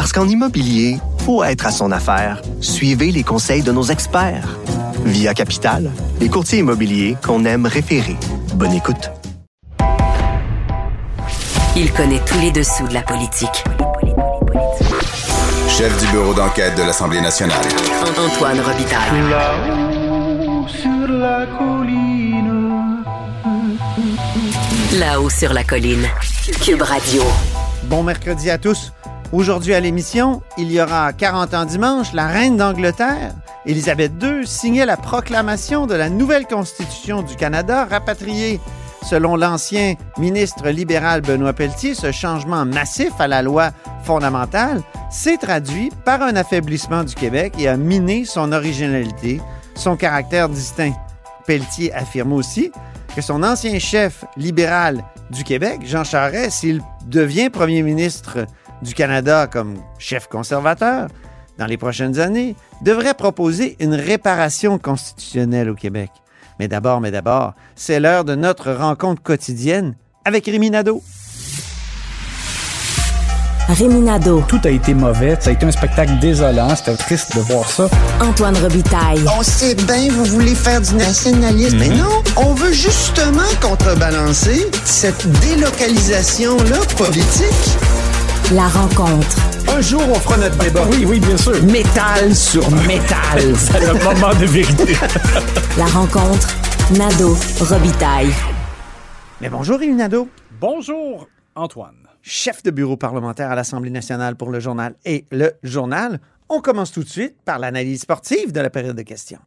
Parce qu'en immobilier, faut être à son affaire. Suivez les conseils de nos experts. Via Capital, les courtiers immobiliers qu'on aime référer. Bonne écoute. Il connaît tous les dessous de la politique. Chef du bureau d'enquête de l'Assemblée nationale. Antoine Robitaille. Là-haut sur la colline. Là-haut sur la colline. Cube Radio. Bon mercredi à tous. Aujourd'hui à l'émission, il y aura 40 ans dimanche, la reine d'Angleterre, Élisabeth II, signait la proclamation de la nouvelle constitution du Canada rapatriée. Selon l'ancien ministre libéral Benoît Pelletier, ce changement massif à la loi fondamentale s'est traduit par un affaiblissement du Québec et a miné son originalité, son caractère distinct. Pelletier affirme aussi que son ancien chef libéral du Québec, Jean Charest, s'il devient premier ministre du Canada comme chef conservateur dans les prochaines années, devrait proposer une réparation constitutionnelle au Québec. Mais d'abord, mais d'abord, c'est l'heure de notre rencontre quotidienne avec Réminado. Réminado, Tout a été mauvais. Ça a été un spectacle désolant. C'était triste de voir ça. Antoine Robitaille. On sait bien, vous voulez faire du nationalisme. Mais non, on veut justement contrebalancer cette délocalisation-là politique. La rencontre. Un jour, on fera notre débat. Oui, oui, bien sûr. Métal sur métal. C'est le moment de vérité. La rencontre. Nado Robitaille. Mais bonjour Réminado, Bonjour, Antoine. chef de bureau parlementaire à l'Assemblée nationale pour le journal et le journal. On commence tout de suite par l'analyse sportive de la période de questions.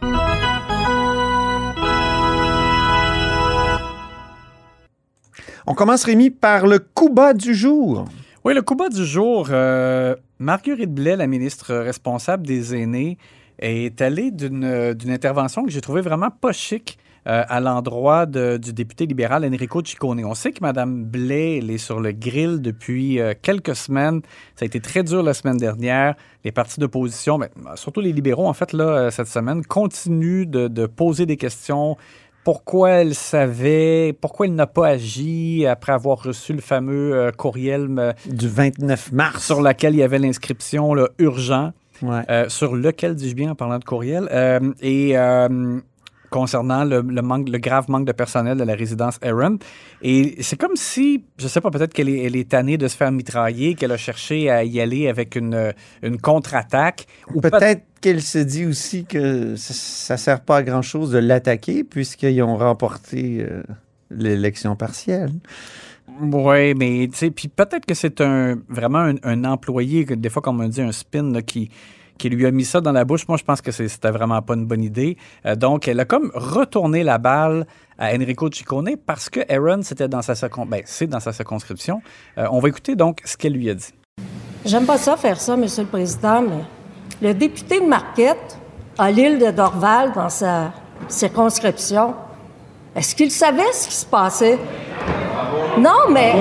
On commence, Rémi, par le coup bas du jour. Oui, le coup bas du jour, euh, Marguerite Blais, la ministre responsable des aînés, est allée d'une d'une intervention que j'ai trouvée vraiment pas chic euh, à l'endroit de- du député libéral Enrico Ciccone. On sait que Mme Blais, elle est sur le grill depuis euh, quelques semaines. Ça a été très dur la semaine dernière. Les partis d'opposition, mais surtout les libéraux, en fait, là, euh, cette semaine, continuent de poser des questions pourquoi elle savait, pourquoi elle n'a pas agi après avoir reçu le fameux euh, courriel euh, Du 29 mars. sur lequel il y avait l'inscription urgent, Ouais. euh, sur lequel dis-je bien en parlant de courriel, et concernant le, le manque, le grave manque de personnel de la résidence Aaron. Et c'est comme si, je sais pas, peut-être qu'elle est, elle est tannée de se faire mitrailler, qu'elle a cherché à y aller avec une, une contre-attaque. ou Peut-être qu'elle se dit aussi que ça ne sert pas à grand-chose de l'attaquer puisqu'ils ont remporté euh, l'élection partielle. Oui, mais tu sais, puis peut-être que c'est un vraiment un, un employé, que des fois, comme on dit, un spin là, qui, qui lui a mis ça dans la bouche. Moi, je pense que c'était vraiment pas une bonne idée. Euh, donc, elle a comme retourné la balle à Enrico Ciccone parce que Aaron, c'était dans sa circon- ben, c'est dans sa circonscription. Euh, on va écouter donc ce qu'elle lui a dit. J'aime pas ça faire ça, Monsieur le Président, mais le député de Marquette a l'île de Dorval dans sa circonscription. Est-ce qu'il savait ce qui se passait? Non, mais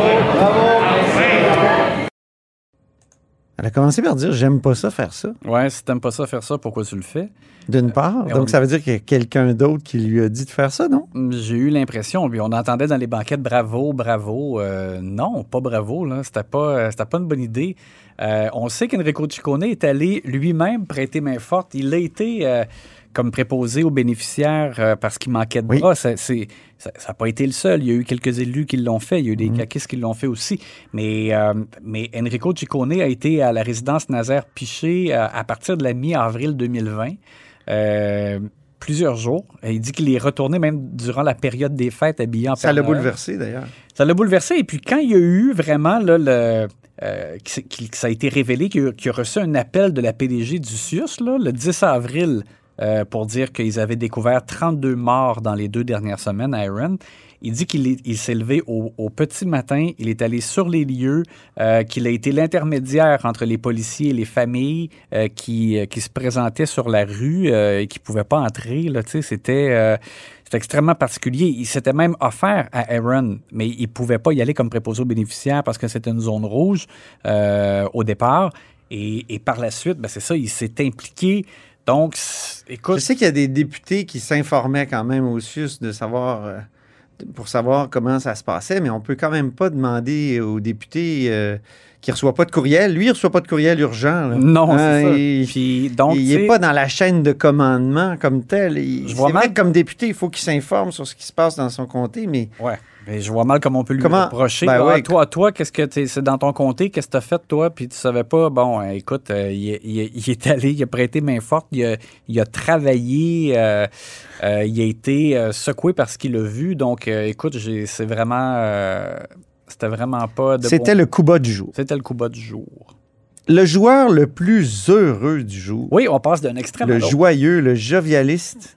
Elle a commencé par dire J'aime pas ça faire ça, Ouais, si t'aimes pas ça, faire ça, pourquoi tu le fais? d'une part. Et Donc, on- ça veut dire qu'il y a quelqu'un d'autre qui lui a dit de faire ça, non? J'ai eu l'impression, puis on entendait dans les banquettes bravo, bravo. Euh, non, pas bravo, là. C'était pas, euh, c'était pas une bonne idée. Euh, on sait qu'Enrico Ciccone est allé lui-même prêter main forte. Il a été euh, comme préposé aux bénéficiaires euh, parce qu'il manquait de Oui. bras. Ça n'a pas été le seul. Il y a eu quelques élus qui l'ont fait. Il y a eu des Mhm. caquistes qui l'ont fait aussi. Mais, euh, mais Enrico Ciccone a été à la résidence Nazaire Piché euh, à partir de la mi-avril 2020. Euh, plusieurs jours. Il dit qu'il est retourné même durant la période des fêtes habillé en Ça l'a bouleversé, d'ailleurs. Ça l'a bouleversé. Et puis quand il y a eu vraiment là, le, euh, que ça a été révélé qu'il a, reçu un appel de la PDG du CIUS là, le 10 avril euh, pour dire qu'ils avaient découvert 32 morts dans les deux dernières semaines à Aaron. Il dit qu'il est- il s'est levé au, petit matin, il est allé sur les lieux, euh, qu'il a été l'intermédiaire entre les policiers et les familles euh, qui, se présentaient sur la rue et qui ne pouvaient pas entrer. C'était extrêmement particulier. Il s'était même offert à Aaron, mais il ne pouvait pas y aller comme préposé aux bénéficiaires parce que c'était une zone rouge au départ. Et, et par la suite, ben, c'est ça, il s'est impliqué. Donc, écoute, Je sais qu'il y a des députés qui s'informaient quand même au SUS de savoir, euh, pour savoir comment ça se passait, mais on peut quand même pas demander aux députés euh, qui ne reçoit pas de courriel. Lui, il ne reçoit pas de courriel urgent. là. non, c'est Hein, ça. il- Puis, donc, il tu sais, n'est pas dans la chaîne de commandement comme tel. Il- Je vois vrai mal- que comme député, il faut qu'il s'informe sur ce qui se passe dans son comté, mais Ouais. Mais je vois mal comment on peut lui Comment- reprocher. Ben Ah, toi, toi, qu'est-ce que t'es- c'est dans ton comté, qu'est-ce que tu as fait, toi, puis tu savais pas. Bon, euh, écoute, euh, il, est- il est- il est allé, il a prêté main forte, il a, il a travaillé, euh, il a été secoué par ce qu'il a vu. Donc, écoute, c'est vraiment. c'était vraiment pas de. c'était bon- le coup bas du jour. C'était le coup bas du jour. Le joueur le plus heureux du jour. Oui, on passe d'un extrême Le joyeux, le jovialiste.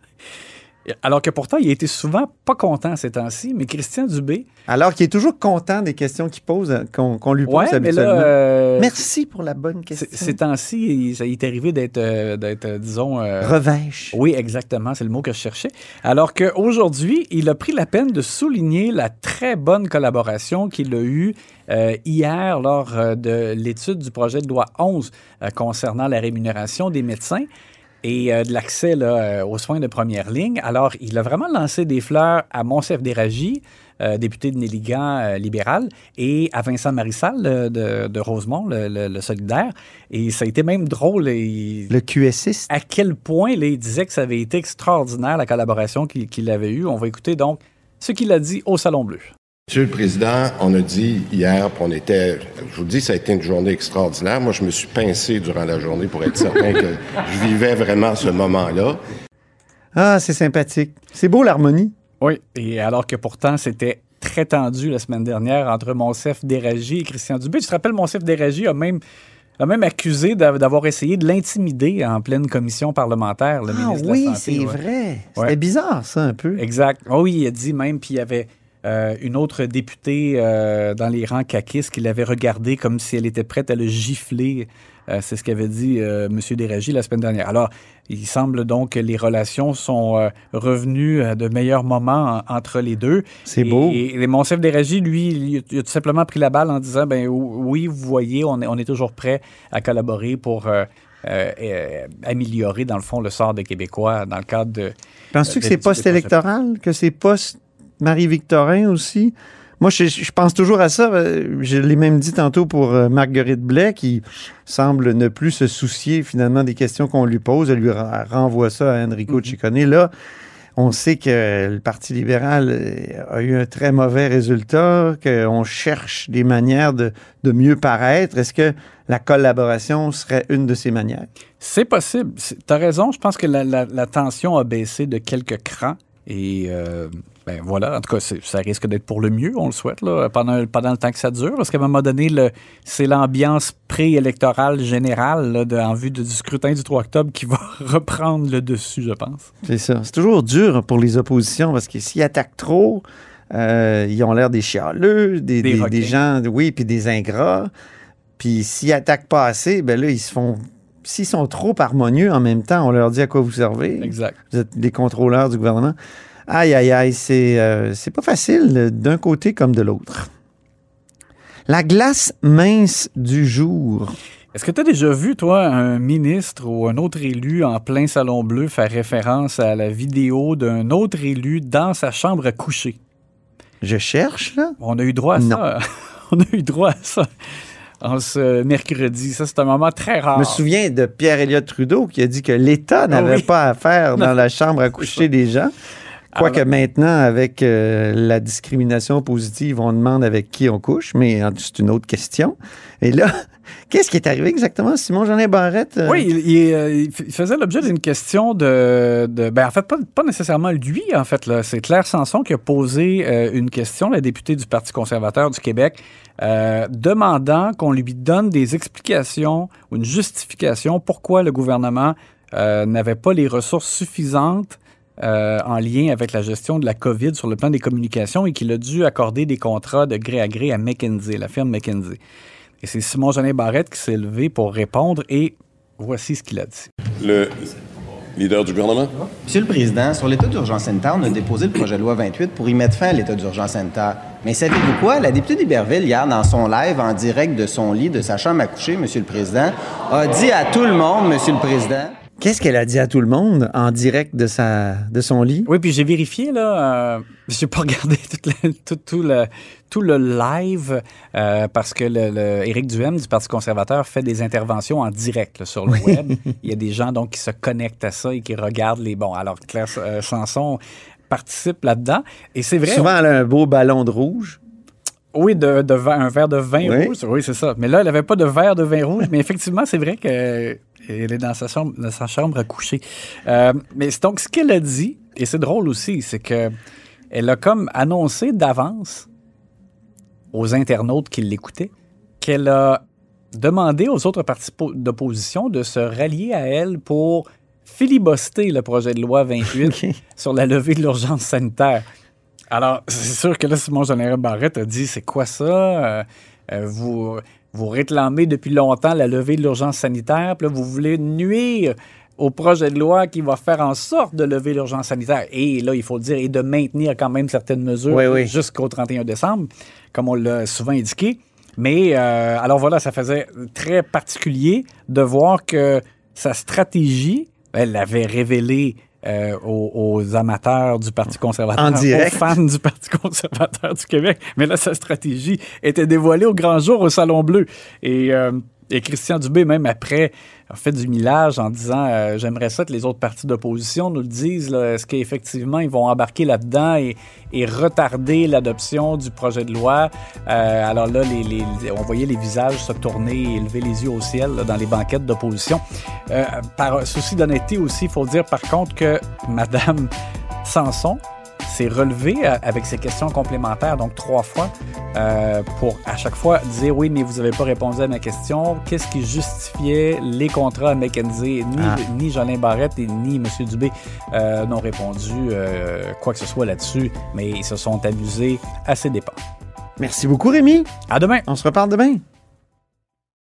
Alors que pourtant, il a été souvent pas content ces temps-ci, mais Christian Dubé. Alors qu'il est toujours content des questions qu'il pose, euh, qu'on lui pose Ouais, mais habituellement. là. euh, Merci pour la bonne question. Ces temps-ci, il, ça- il est arrivé d'être, euh, disons. euh, Revêche. Oui, exactement, c'est le mot que je cherchais. Alors qu'aujourd'hui, il a pris la peine de souligner la très bonne collaboration qu'il a eue euh, hier lors euh, de l'étude du projet de loi 11 euh, concernant la rémunération des médecins et euh, de l'accès euh, aux soins de première ligne. Alors, il a vraiment lancé des fleurs à Monsef Déragi, euh, député de Néligan euh, libéral, et à Vincent Marissal de, de Rosemont, le, le- le solidaire. Et ça a été même drôle. et- Le QSiste. à quel point là, il disait que ça avait été extraordinaire, la collaboration qu'il qu'il avait eue. On va écouter donc ce qu'il a dit au Salon Bleu. Monsieur le Président, on a dit hier, puis on était, je vous dis, ça a été une journée extraordinaire. Moi, je me suis pincé durant la journée pour être certain que je vivais vraiment ce moment-là. Ah, c'est sympathique. C'est beau l'harmonie. Oui, et alors que pourtant, c'était très tendu la semaine dernière entre Monsef Déragi et Christian Dubé. Tu te rappelles, Monsef Déragi a même, a même accusé d'av- d'avoir essayé de l'intimider en pleine commission parlementaire, le Ah ministre oui, de la Santé. c'est ouais. vrai. C'était Ouais. bizarre, ça, un peu. Exact. Ah oui, il a dit même, puis il y avait euh, une autre députée euh, dans les rangs caquistes qui l'avait regardé comme si elle était prête à le gifler. Euh, c'est ce qu'avait dit M. Déragi la semaine dernière. Alors, il semble donc que les relations sont revenues à de meilleurs moments en- entre les deux. C'est beau. Et, et Monsef Déragi, lui, il, il a tout simplement pris la balle en disant, ben oui, vous voyez, on est, on est toujours prêt à collaborer pour... euh, euh, euh, améliorer, dans le fond, le sort des Québécois dans le cadre de, Penses-tu que c'est post-électoral, que c'est post-Marie-Victorin aussi? Moi, je, je pense toujours à ça. euh, Je l'ai même dit tantôt pour euh, Marguerite Blais, qui semble ne plus se soucier finalement des questions qu'on lui pose. Elle lui renvoie ça à Enrico Ciccone. Là, on sait que le Parti libéral euh, a eu un très mauvais résultat, qu'on cherche des manières de, de mieux paraître. Est-ce que la collaboration serait une de ces manières? C'est possible. Tu as raison. Je pense que la, la- la tension a baissé de quelques crans. Et euh, ben voilà, en tout cas, ça risque d'être pour le mieux, on le souhaite, là, pendant, pendant le temps que ça dure. Parce qu'à un moment donné, c'est l'ambiance préélectorale générale là, de- en vue de- du scrutin du 3 octobre qui va reprendre le dessus, je pense. C'est ça. C'est toujours dur pour les oppositions parce que s'ils attaquent trop, euh, ils ont l'air des chialeux, des, Des des gens, oui, puis des ingrats. Puis s'ils attaquent pas assez, ben là, ils se font. S'ils sont trop harmonieux en même temps, on leur dit à quoi vous servez. Exact. Vous êtes les contrôleurs du gouvernement. Aïe, aïe, aïe, c'est euh, pas facile d'un côté comme de l'autre. La glace mince du jour. Est-ce que tu as déjà vu, toi, un ministre ou un autre élu en plein salon bleu faire référence à la vidéo d'un autre élu dans sa chambre à coucher? Je cherche, là. On a eu droit à Non. ça. On a eu droit à ça en ce mercredi. Ça, c'est un moment très rare. Je me souviens de Pierre-Éliott Trudeau qui a dit que l'État n'avait oui. pas à faire dans la chambre à coucher des gens. Quoique maintenant, avec euh, la discrimination positive, on demande avec qui on couche, mais c'est une autre question. Et là, qu'est-ce qui est arrivé exactement, Simon-Jeanin Barrette? euh, Oui, il, il, euh, il faisait l'objet d'une question de, de- Ben, en fait, pas, pas nécessairement lui, en fait. là. C'est Claire Sanson qui a posé euh, une question, la députée du Parti conservateur du Québec, euh, demandant qu'on lui donne des explications ou une justification pourquoi le gouvernement euh, n'avait pas les ressources suffisantes euh, en lien avec la gestion de la COVID sur le plan des communications et qu'il a dû accorder des contrats de gré à gré à McKinsey, la firme McKinsey. Et c'est Simon Jeanin Barrette qui s'est levé pour répondre et voici ce qu'il a dit. Le leader du gouvernement? Monsieur le Président, sur l'état d'urgence sanitaire, on a déposé le projet de loi 28 pour y mettre fin à l'état d'urgence sanitaire. Mais savez-vous quoi? La députée d'Iberville, hier, dans son live en direct de son lit, de sa chambre à coucher, Monsieur le Président, a dit à tout le monde, Monsieur le Président, Qu'est-ce qu'elle a dit à tout le monde en direct de, sa, de son lit? Oui, puis j'ai vérifié, là. Euh, j'ai pas regardé toute la- tout, tout le, tout le live euh, parce que le, le- Éric Duhem du Parti conservateur fait des interventions en direct là, sur le web. Il y a des gens donc qui se connectent à ça et qui regardent les. Bon, alors Claire euh, Sanson participe là-dedans. Et c'est vrai. Souvent, elle a un beau ballon de rouge. Oui, de, un verre de vin Oui. rouge. Oui, c'est ça. Mais là, elle n'avait pas de verre de vin rouge. mais effectivement, c'est vrai qu'elle est dans sa chambre, dans sa chambre à coucher. Euh, mais donc, ce qu'elle a dit, et c'est drôle aussi, c'est que elle a comme annoncé d'avance aux internautes qui l'écoutaient qu'elle a demandé aux autres partis po- d'opposition de se rallier à elle pour filibuster le projet de loi 28 sur la levée de l'urgence sanitaire. Alors, c'est sûr que là, Simon Jean Barrette a dit c'est quoi ça? Euh, euh, Vous vous réclamez depuis longtemps la levée de l'urgence sanitaire, puis là, vous voulez nuire au projet de loi qui va faire en sorte de lever l'urgence sanitaire. Et là, il faut le dire, et de maintenir quand même certaines mesures Oui, oui. jusqu'au 31 décembre, comme on l'a souvent indiqué. Mais euh, alors voilà, ça faisait très particulier de voir que sa stratégie, elle l'avait révélée euh, aux, aux amateurs du Parti conservateur, En direct. aux fans du Parti conservateur du Québec. Mais là, sa stratégie était dévoilée au grand jour au Salon Bleu. Et, euh, et Christian Dubé, même après, a fait du millage en disant euh, J'aimerais ça que les autres partis d'opposition nous le disent. Est-ce qu'effectivement, ils vont embarquer là-dedans et, et retarder l'adoption du projet de loi? Euh, Alors là, on voyait les visages se tourner et lever les yeux au ciel dans les banquettes d'opposition. Euh, par souci d'honnêteté aussi, il faut dire par contre que Madame Sanson s'est relevée euh, avec ses questions complémentaires, donc trois fois, euh, pour à chaque fois dire oui, mais vous n'avez pas répondu à ma question. Qu'est-ce qui justifiait les contrats à McKenzie? Ni, Ah. ni Jolin Barrette et ni M. Dubé euh, n'ont répondu euh, quoi que ce soit là-dessus, mais ils se sont amusés à ses dépens. Merci beaucoup, Rémi. À demain. On se reparle demain.